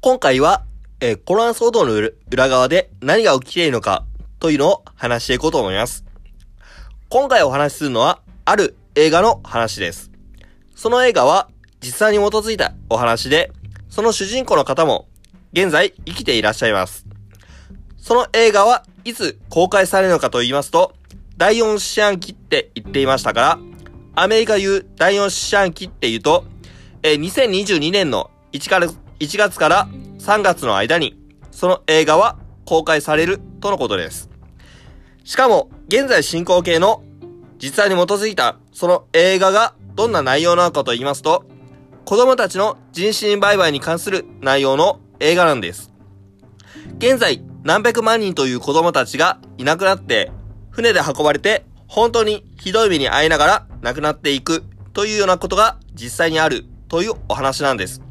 今回は、えーコロナ騒動の裏側で何が起きているのかというのを話していこうと思います。今回お話しするのは、ある映画の話です。その映画は実際に基づいたお話で、その主人公の方も現在生きていらっしゃいます。その映画はいつ公開されるのかと言いますと、第4四半期って言っていましたから、アメリカ言う第4四半期って言うと、えー2022年の1から1月から3月の間に、その映画は公開されるとのことです。しかも、現在進行形の実際に基づいたその映画がどんな内容なのかと言いますと、子供たちの人身売買に関する内容の映画なんです。現在、何百万人という子供たちがいなくなって、船で運ばれて、本当にひどい目に遭いながら亡くなっていくというようなことが実際にあるというお話なんです。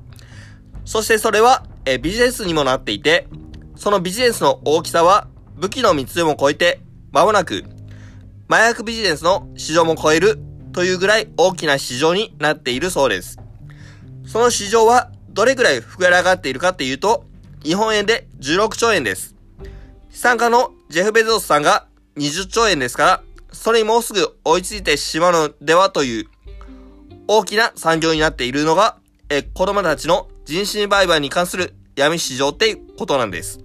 そしてそれは、えビジネスにもなっていて、そのビジネスの大きさは武器の密輸も超えて、間もなく麻薬ビジネスの市場も超えるというぐらい大きな市場になっているそうです。その市場はどれぐらい膨れ上がっているかっていうと、日本円で16兆円です。資産家のジェフ・ベゾスさんが20兆円ですから、それにもうすぐ追いついてしまうのではという大きな産業になっているのが、え、子供たちの人身売買に関する闇市場っていうことなんです。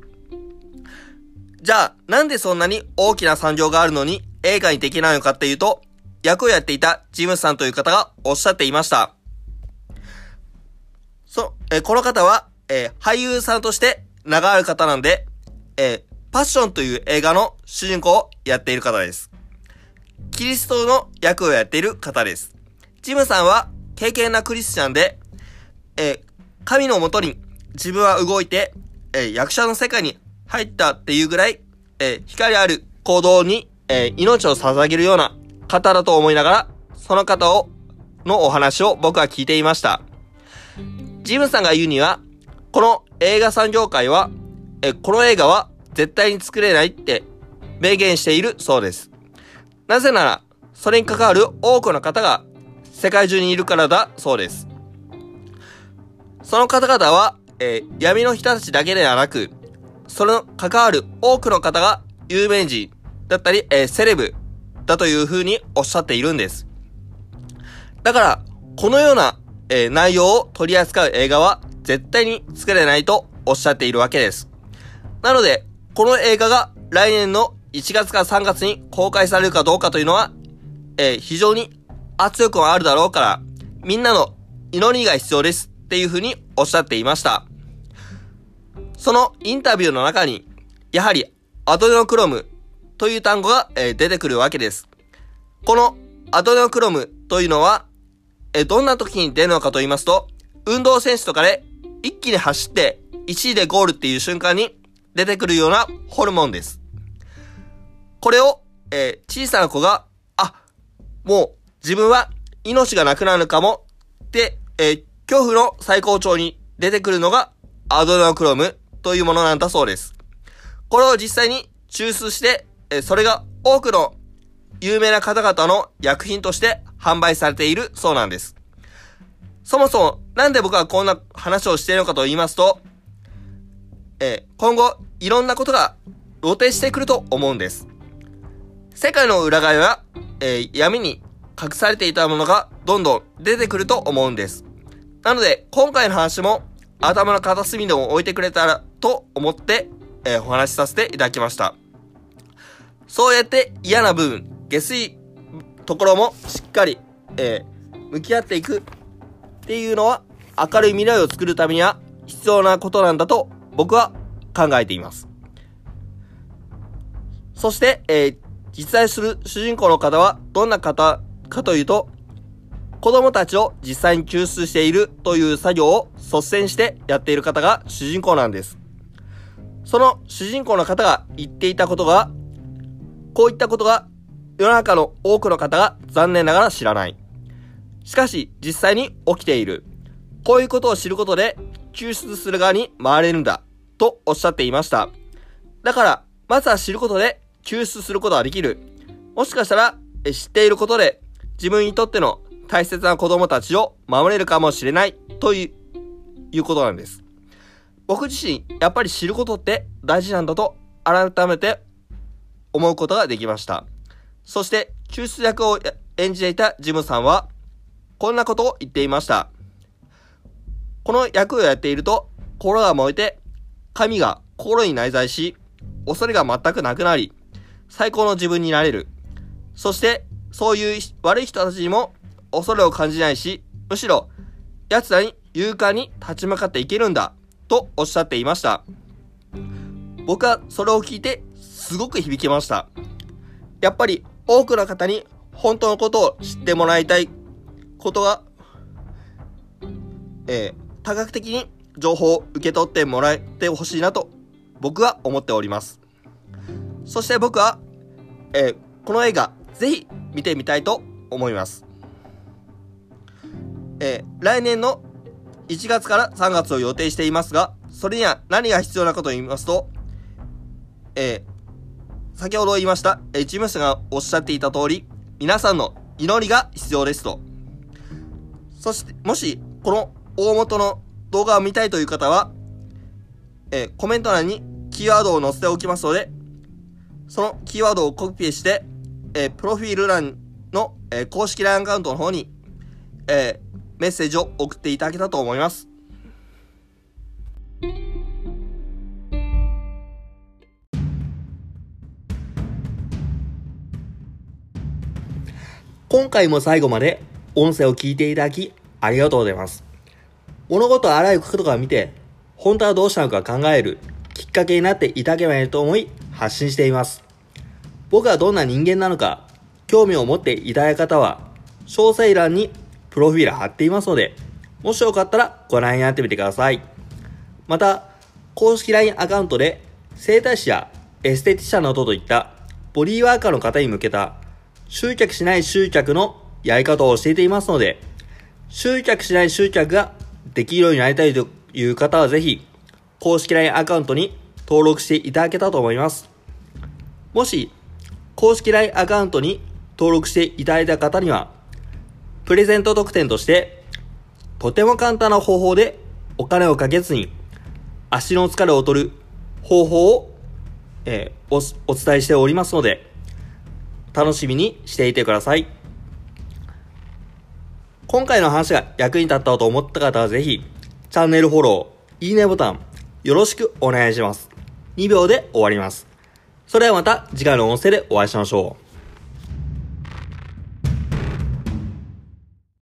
じゃあ、なんでそんなに大きな産業があるのに映画にできないのかっていうと、役をやっていたジムさんという方がおっしゃっていました。そ、えこの方は、えー俳優さんとして名がある方なんで、えーパッションという映画の主人公をやっている方です。キリストの役をやっている方です。ジムさんは経験なクリスチャンで、えー神のもとに自分は動いて、えー役者の世界に入ったっていうぐらい、えー光ある行動に、えー命を捧げるような方だと思いながら、その方を、のお話を僕は聞いていました。ジムさんが言うには、この映画産業界は、えこの映画は絶対に作れないって明言しているそうです。なぜなら、それに関わる多くの方が世界中にいるからだそうです。その方々は、えー闇の人たちだけではなく、その関わる多くの方が有名人だったり、えーセレブだというふうにおっしゃっているんです。だから、このような、えー内容を取り扱う映画は絶対に作れないとおっしゃっているわけです。なので、この映画が来年の1月から3月に公開されるかどうかというのは、えー非常に圧力があるだろうから、みんなの祈りが必要ですっていうふうにおっしゃっていました。そのインタビューの中に、やはりアドレノクロムという単語が、え出てくるわけです。このアドレノクロムというのは、えどんな時に出るのかと言いますと、運動選手とかで一気に走って1位でゴールっていう瞬間に出てくるようなホルモンです。これを、えー小さな子が、あ、もう自分は命がなくなるかもって、えー恐怖の最高潮に出てくるのがアドレナクロムというものなんだそうです。これを実際に抽出して、それが多くの有名な方々の薬品として販売されているそうなんです。そもそも、なんで僕はこんな話をしているのかと言いますと、え今後、いろんなことが露呈してくると思うんです。世界の裏側は、え闇に隠されていたものがどんどん出てくると思うんです。なので、今回の話も頭の片隅でも置いてくれたらと思って、えーお話しさせていただきました。そうやって嫌な部分、下水ところもしっかり、えー向き合っていくっていうのは明るい未来を作るためには必要なことなんだと僕は考えています。そして、えー実在する主人公の方はどんな方かというと、子供たちを実際に救出しているという作業を率先してやっている方が主人公なんです。その主人公の方が言っていたことが、こういったことが世の中の多くの方が残念ながら知らない。しかし実際に起きている。こういうことを知ることで救出する側に回れるんだ。とおっしゃっていました。だから、まずは知ることで救出することができる。もしかしたら、知っていることで自分にとっての大切な子供たちを守れるかもしれないという、ことなんです。僕自身、やっぱり知ることって大事なんだと改めて思うことができました。そして、救出役を演じていたジムさんは、こんなことを言っていました。この役をやっていると、心が燃えて、神が心に内在し、恐れが全くなくなり、最高の自分になれる。そして、そういう悪い人たちにも恐れを感じないし、むしろ、奴らに勇敢に立ち向かっていけるんだ、とおっしゃっていました。僕はそれを聞いて、すごく響きました。やっぱり、多くの方に本当のことを知ってもらいたいことが、えー多角的に情報を受け取ってもらえてほしいなと僕は思っております。そして僕は、えーこの映画ぜひ見てみたいと思います。えー来年の1月から3月を予定していますが、それには何が必要なかと言いますと、えー先ほど言いました、えージムスがおっしゃっていた通り、皆さんの祈りが必要ですと。そして、もし、この大元の動画を見たいという方は、えーコメント欄にキーワードを載せておきますので、そのキーワードをコピペして、えープロフィール欄の、えー公式 LINE アカウントの方に、えメッセージを送っていただけたと思います。今回も最後まで音声を聞いていただきありがとうございます。物事をあらゆる角度から見て、本当はどうしたのか考えるきっかけになっていただければいいと思い発信しています。僕がどんな人間なのか、興味を持っていただいた方は、詳細欄にプロフィール貼っていますので、もしよかったらご覧になってみてください。また、公式 LINE アカウントで、整体師やエステティシャンなどといったボディーワーカーの方に向けた集客しない集客のやり方を教えていますので、集客しない集客ができるようになりたいという方はぜひ、公式 LINE アカウントに登録していただけたと思います。もし、公式 LINE アカウントに登録していただいた方には、プレゼント特典として、とても簡単な方法でお金をかけずに足の疲れを取る方法を、えーおお伝えしておりますので、楽しみにしていてください。今回の話が役に立ったと思った方はぜひ、チャンネルフォロー、いいねボタン、よろしくお願いします。2秒で終わります。それではまた次回の音声でお会いしましょう。